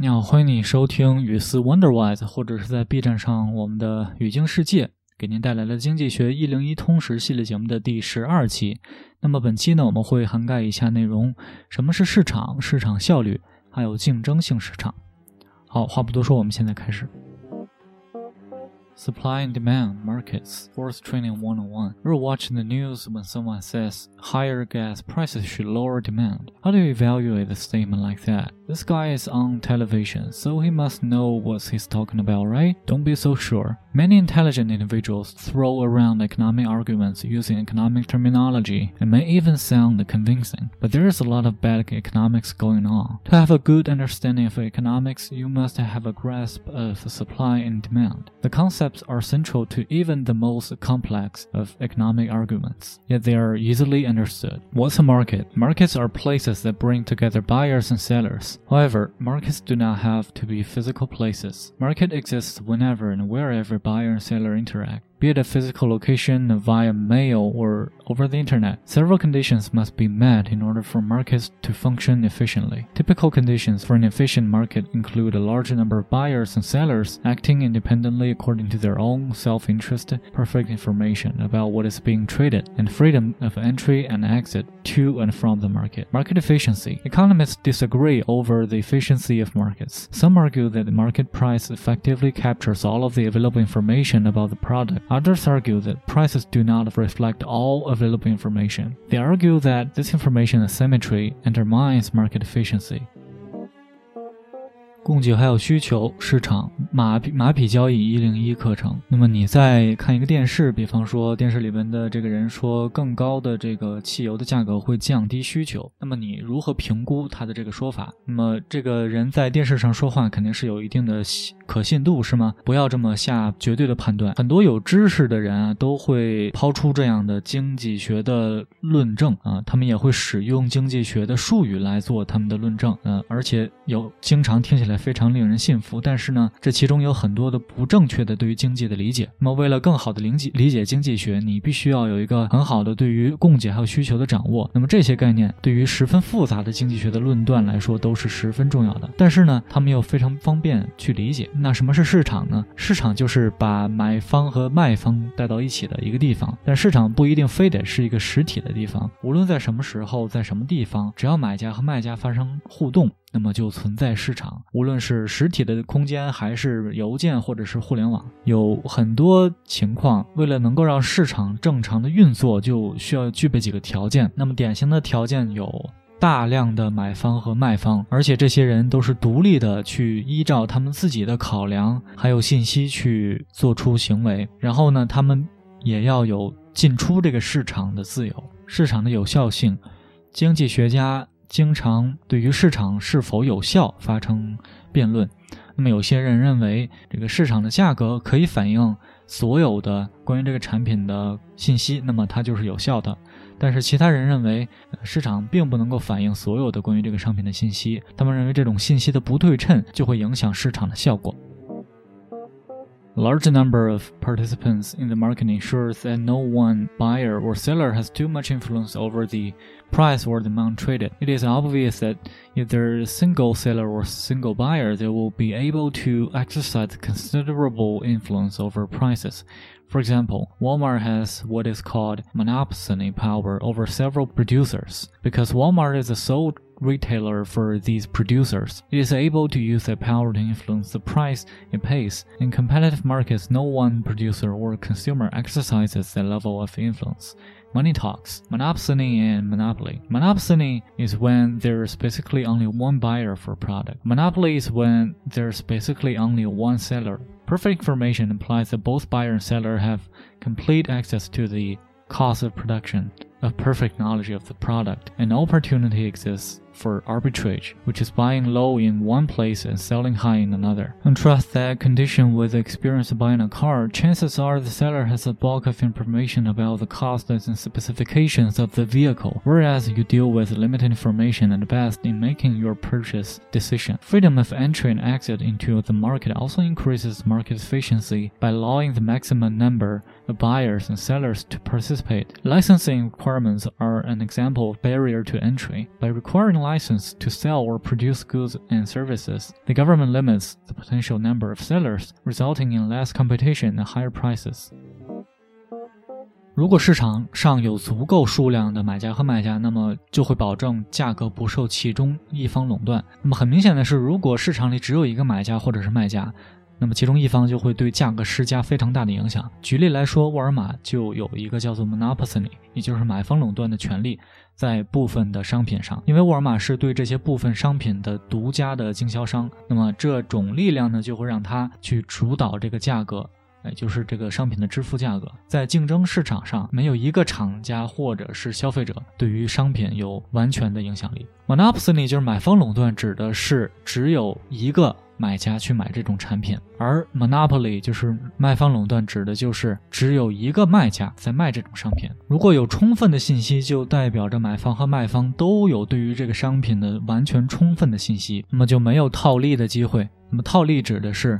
你好，欢迎你收听雨思 Wonderwise，或者是在 B 站上我们的语境世界，给您带来了经济学一零一通识系列节目的第十二期。那么本期呢，我们会涵盖以下内容：什么是市场、市场效率，还有竞争性市场。好，话不多说，我们现在开始。Supply and demand markets, force training 101. We're watching the news when someone says higher gas prices should lower demand. How do you evaluate a statement like that? This guy is on television, so he must know what he's talking about, right? Don't be so sure. Many intelligent individuals throw around economic arguments using economic terminology and may even sound convincing, but there is a lot of bad economics going on. To have a good understanding of economics, you must have a grasp of supply and demand. The concepts are central to even the most complex of economic arguments, yet they are easily understood. What's a market? Markets are places that bring together buyers and sellers. However, markets do not have to be physical places. Market exists whenever and wherever buyer and seller interact be it a physical location via mail or over the internet. Several conditions must be met in order for markets to function efficiently. Typical conditions for an efficient market include a large number of buyers and sellers acting independently according to their own self interest, perfect information about what is being traded, and freedom of entry and exit to and from the market. Market efficiency. Economists disagree over the efficiency of markets. Some argue that the market price effectively captures all of the available information about the product Others argue that prices do not reflect all available information. They argue that this information asymmetry undermines market efficiency. 供给还有需求市场 马匹马匹交易一零一课程。那么你在看一个电视，比方说电视里面的这个人说更高的这个汽油的价格会降低需求，那么你如何评估他的这个说法？那么这个人在电视上说话肯定是有一定的可信度，是吗？不要这么下绝对的判断。很多有知识的人啊，都会抛出这样的经济学的论证啊，他们也会使用经济学的术语来做他们的论证，嗯，而且有经常听起来。非常令人信服，但是呢，这其中有很多的不正确的对于经济的理解。那么，为了更好的理解理解经济学，你必须要有一个很好的对于供给还有需求的掌握。那么这些概念对于十分复杂的经济学的论断来说都是十分重要的。但是呢，他们又非常方便去理解。那什么是市场呢？市场就是把买方和卖方带到一起的一个地方。但市场不一定非得是一个实体的地方，无论在什么时候，在什么地方，只要买家和卖家发生互动。那么就存在市场，无论是实体的空间，还是邮件，或者是互联网，有很多情况，为了能够让市场正常的运作，就需要具备几个条件。那么典型的条件有大量的买方和卖方，而且这些人都是独立的，去依照他们自己的考量还有信息去做出行为。然后呢，他们也要有进出这个市场的自由，市场的有效性。经济学家。经常对于市场是否有效发生辩论。那么有些人认为，这个市场的价格可以反映所有的关于这个产品的信息，那么它就是有效的。但是其他人认为，市场并不能够反映所有的关于这个商品的信息。他们认为这种信息的不对称就会影响市场的效果。Large number of participants in the market ensures that no one buyer or seller has too much influence over the price or the amount traded. It is obvious that if there is a single seller or single buyer, they will be able to exercise considerable influence over prices. For example, Walmart has what is called monopoly power over several producers. Because Walmart is the sole retailer for these producers. It is able to use that power to influence the price it pays. In competitive markets, no one producer or consumer exercises that level of influence. Money talks, monopoly and monopoly. Monopoly is when there's basically only one buyer for a product. Monopoly is when there's basically only one seller. Perfect information implies that both buyer and seller have complete access to the cost of production a perfect knowledge of the product. An opportunity exists for arbitrage, which is buying low in one place and selling high in another. Contrast that condition with experience of buying a car, chances are the seller has a bulk of information about the costs and specifications of the vehicle, whereas you deal with limited information at best in making your purchase decision. Freedom of entry and exit into the market also increases market efficiency by allowing the maximum number of buyers and sellers to participate. Licensing requirements are an example of barrier to entry. By requiring license to sell or produce goods and services, the government limits the potential number of sellers, resulting in less competition and higher prices. 如果市场上有足够数量的买家和卖家，那么就会保证价格不受其中一方垄断。那么很明显的是，如果市场里只有一个买家或者是卖家， 那么其中一方就会对价格施加非常大的影响。举例来说，沃尔玛就有一个叫做 monopoly，也就是买方垄断的权利，在部分的商品上，因为沃尔玛是对这些部分商品的独家的经销商，那么这种力量呢，就会让他去主导这个价格。哎，就是这个商品的支付价格，在竞争市场上，没有一个厂家或者是消费者对于商品有完全的影响力。Monopoly 就是买方垄断，指的是只有一个买家去买这种产品；而 Monopoly 就是卖方垄断，指的就是只有一个卖家在卖这种商品。如果有充分的信息，就代表着买方和卖方都有对于这个商品的完全充分的信息，那么就没有套利的机会。那么套利指的是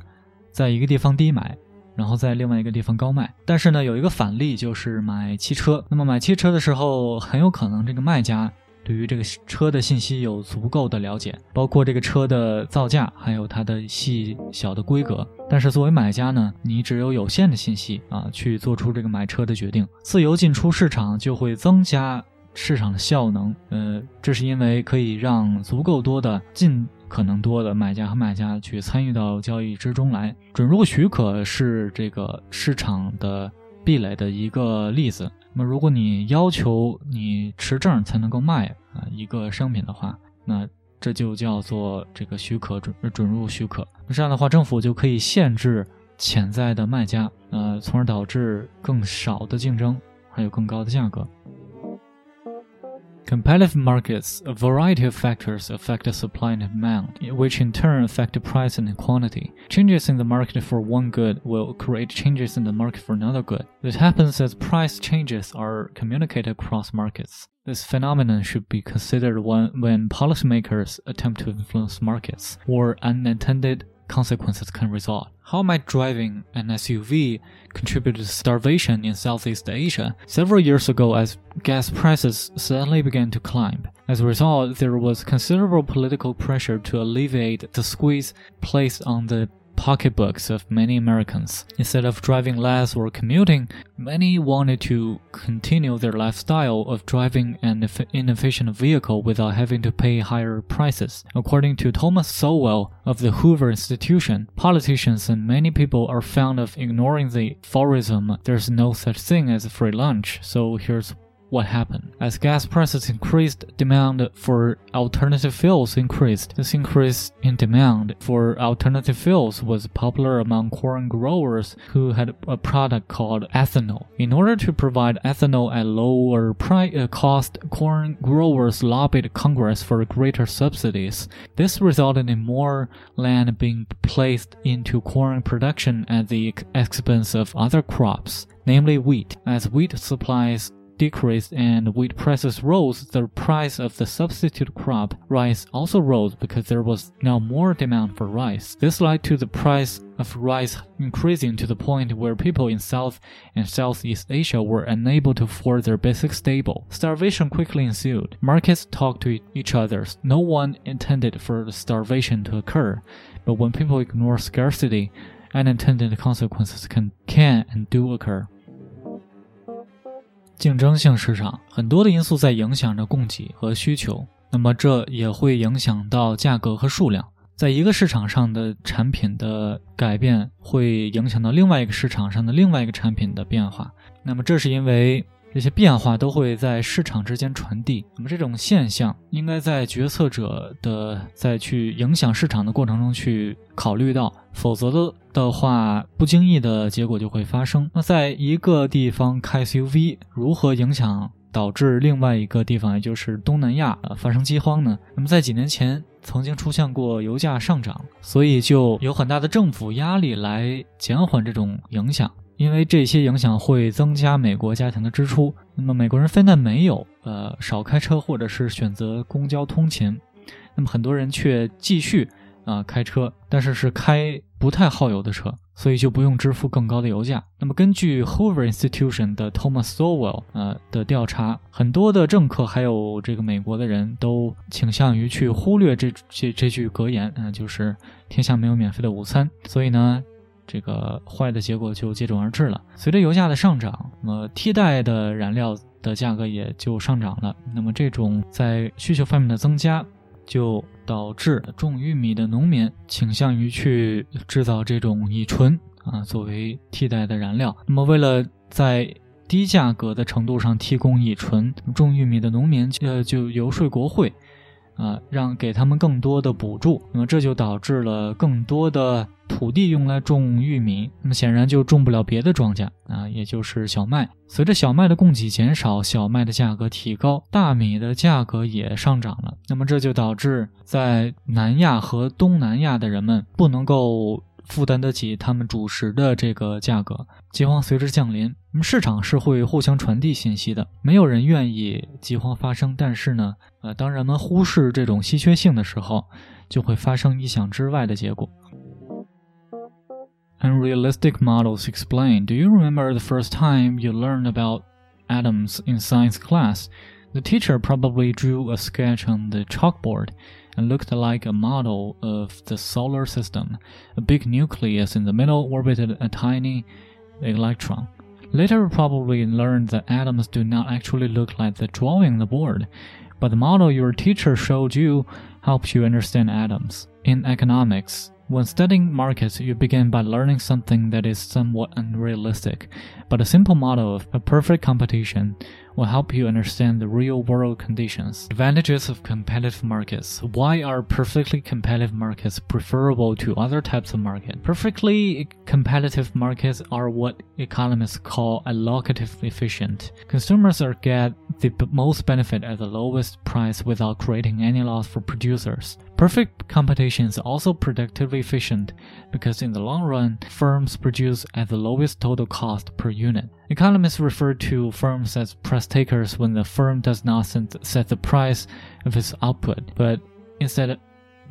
在一个地方低买。然后在另外一个地方高卖，但是呢，有一个反例就是买汽车。那么买汽车的时候，很有可能这个卖家对于这个车的信息有足够的了解，包括这个车的造价，还有它的细小的规格。但是作为买家呢，你只有有限的信息啊，去做出这个买车的决定。自由进出市场就会增加市场的效能。呃，这是因为可以让足够多的进。可能多的买家和卖家去参与到交易之中来，准入许可是这个市场的壁垒的一个例子。那么，如果你要求你持证才能够卖啊一个商品的话，那这就叫做这个许可准准入许可。那这样的话，政府就可以限制潜在的卖家，呃，从而导致更少的竞争，还有更高的价格。Competitive markets, a variety of factors affect the supply and demand, which in turn affect the price and the quantity. Changes in the market for one good will create changes in the market for another good. This happens as price changes are communicated across markets. This phenomenon should be considered when, when policymakers attempt to influence markets, or unintended consequences can result. How might driving an SUV contribute to starvation in Southeast Asia? Several years ago, as gas prices suddenly began to climb. As a result, there was considerable political pressure to alleviate the squeeze placed on the pocketbooks of many Americans. Instead of driving less or commuting, many wanted to continue their lifestyle of driving an inefficient vehicle without having to pay higher prices. According to Thomas Sowell of the Hoover Institution, politicians and many people are fond of ignoring the aphorism there's no such thing as a free lunch, so here's what happened. As gas prices increased, demand for alternative fuels increased. This increase in demand for alternative fuels was popular among corn growers who had a product called ethanol. In order to provide ethanol at lower price, uh, cost, corn growers lobbied Congress for greater subsidies. This resulted in more land being placed into corn production at the expense of other crops, namely wheat. As wheat supplies decreased and wheat prices rose, the price of the substitute crop, rice, also rose because there was now more demand for rice. This led to the price of rice increasing to the point where people in South and Southeast Asia were unable to afford their basic staple. Starvation quickly ensued. Markets talked to each other. No one intended for starvation to occur, but when people ignore scarcity, unintended consequences can, can and do occur. 竞争性市场很多的因素在影响着供给和需求，那么这也会影响到价格和数量。在一个市场上的产品的改变，会影响到另外一个市场上的另外一个产品的变化。那么这是因为这些变化都会在市场之间传递。那么这种现象应该在决策者的在去影响市场的过程中去考虑到。否则的的话，不经意的结果就会发生。那在一个地方开 SUV，如何影响导致另外一个地方，也就是东南亚发生饥荒呢？那么在几年前曾经出现过油价上涨，所以就有很大的政府压力来减缓这种影响，因为这些影响会增加美国家庭的支出。那么美国人非但没有呃少开车，或者是选择公交通勤，那么很多人却继续。啊开车，但是是开不太耗油的车，所以就不用支付更高的油价。那么根据 Hoover Institution 的 Thomas Sowell 呃的调查，很多的政客还有这个美国的人都倾向于去忽略这这这句格言，嗯，就是天下没有免费的午餐。所以呢。这个坏的结果就接踵而至了。随着油价的上涨，那么替代的燃料的价格也就上涨了。那么这种在需求方面的增加，就导致种玉米的农民倾向于去制造这种乙醇啊作为替代的燃料。那么为了在低价格的程度上提供乙醇，种玉米的农民呃就游说国会。啊，让给他们更多的补助，那么这就导致了更多的土地用来种玉米，那么显然就种不了别的庄稼啊，也就是小麦。随着小麦的供给减少，小麦的价格提高，大米的价格也上涨了。那么这就导致在南亚和东南亚的人们不能够。负担得起他们主食的这个价格，饥荒随之降临。那么市场是会互相传递信息的，没有人愿意饥荒发生。但是呢，呃，当人们忽视这种稀缺性的时候，就会发生意想之外的结果。Unrealistic models explain. Do you remember the first time you learned about atoms in science class? The teacher probably drew a sketch on the chalkboard. and looked like a model of the solar system. A big nucleus in the middle orbited a tiny electron. Later, we probably learned that atoms do not actually look like the drawing on the board, but the model your teacher showed you helps you understand atoms. In economics, when studying markets, you begin by learning something that is somewhat unrealistic, but a simple model of a perfect competition will help you understand the real world conditions. Advantages of competitive markets. Why are perfectly competitive markets preferable to other types of market? Perfectly competitive markets are what economists call allocative efficient. Consumers are get the most benefit at the lowest price without creating any loss for producers. Perfect competition is also productively efficient because in the long run, firms produce at the lowest total cost per unit. Economists refer to firms as price takers when the firm does not set the price of its output, but instead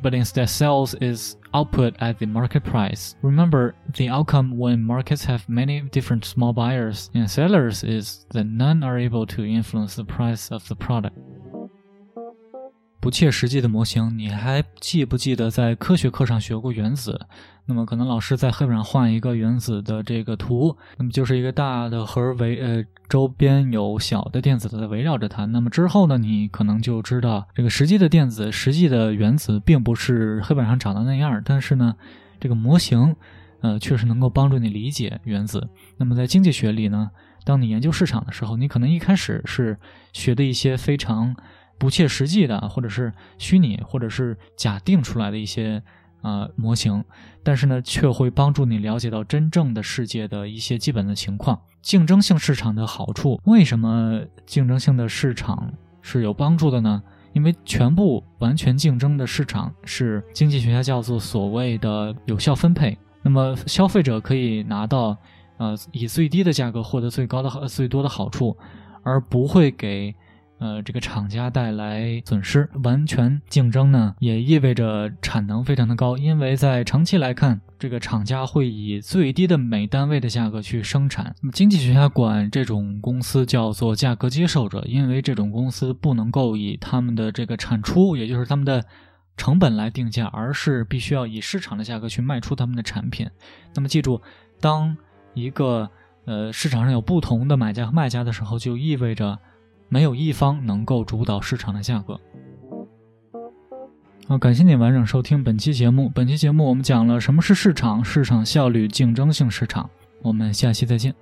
but instead sells its output at the market price. Remember, the outcome when markets have many different small buyers and sellers is that none are able to influence the price of the product. 不切实际的模型，你还记不记得在科学课上学过原子？那么可能老师在黑板上画一个原子的这个图，那么就是一个大的核围呃周边有小的电子在围绕着它。那么之后呢，你可能就知道这个实际的电子、实际的原子并不是黑板上长的那样。但是呢，这个模型呃确实能够帮助你理解原子。那么在经济学里呢，当你研究市场的时候，你可能一开始是学的一些非常。不切实际的，或者是虚拟，或者是假定出来的一些呃模型，但是呢，却会帮助你了解到真正的世界的一些基本的情况。竞争性市场的好处，为什么竞争性的市场是有帮助的呢？因为全部完全竞争的市场是经济学家叫做所谓的有效分配。那么消费者可以拿到呃以最低的价格获得最高的最多的好处，而不会给。呃，这个厂家带来损失，完全竞争呢，也意味着产能非常的高，因为在长期来看，这个厂家会以最低的每单位的价格去生产。经济学家管这种公司叫做价格接受者，因为这种公司不能够以他们的这个产出，也就是他们的成本来定价，而是必须要以市场的价格去卖出他们的产品。那么记住，当一个呃市场上有不同的买家和卖家的时候，就意味着。没有一方能够主导市场的价格。好，感谢你完整收听本期节目。本期节目我们讲了什么是市场、市场效率、竞争性市场。我们下期再见。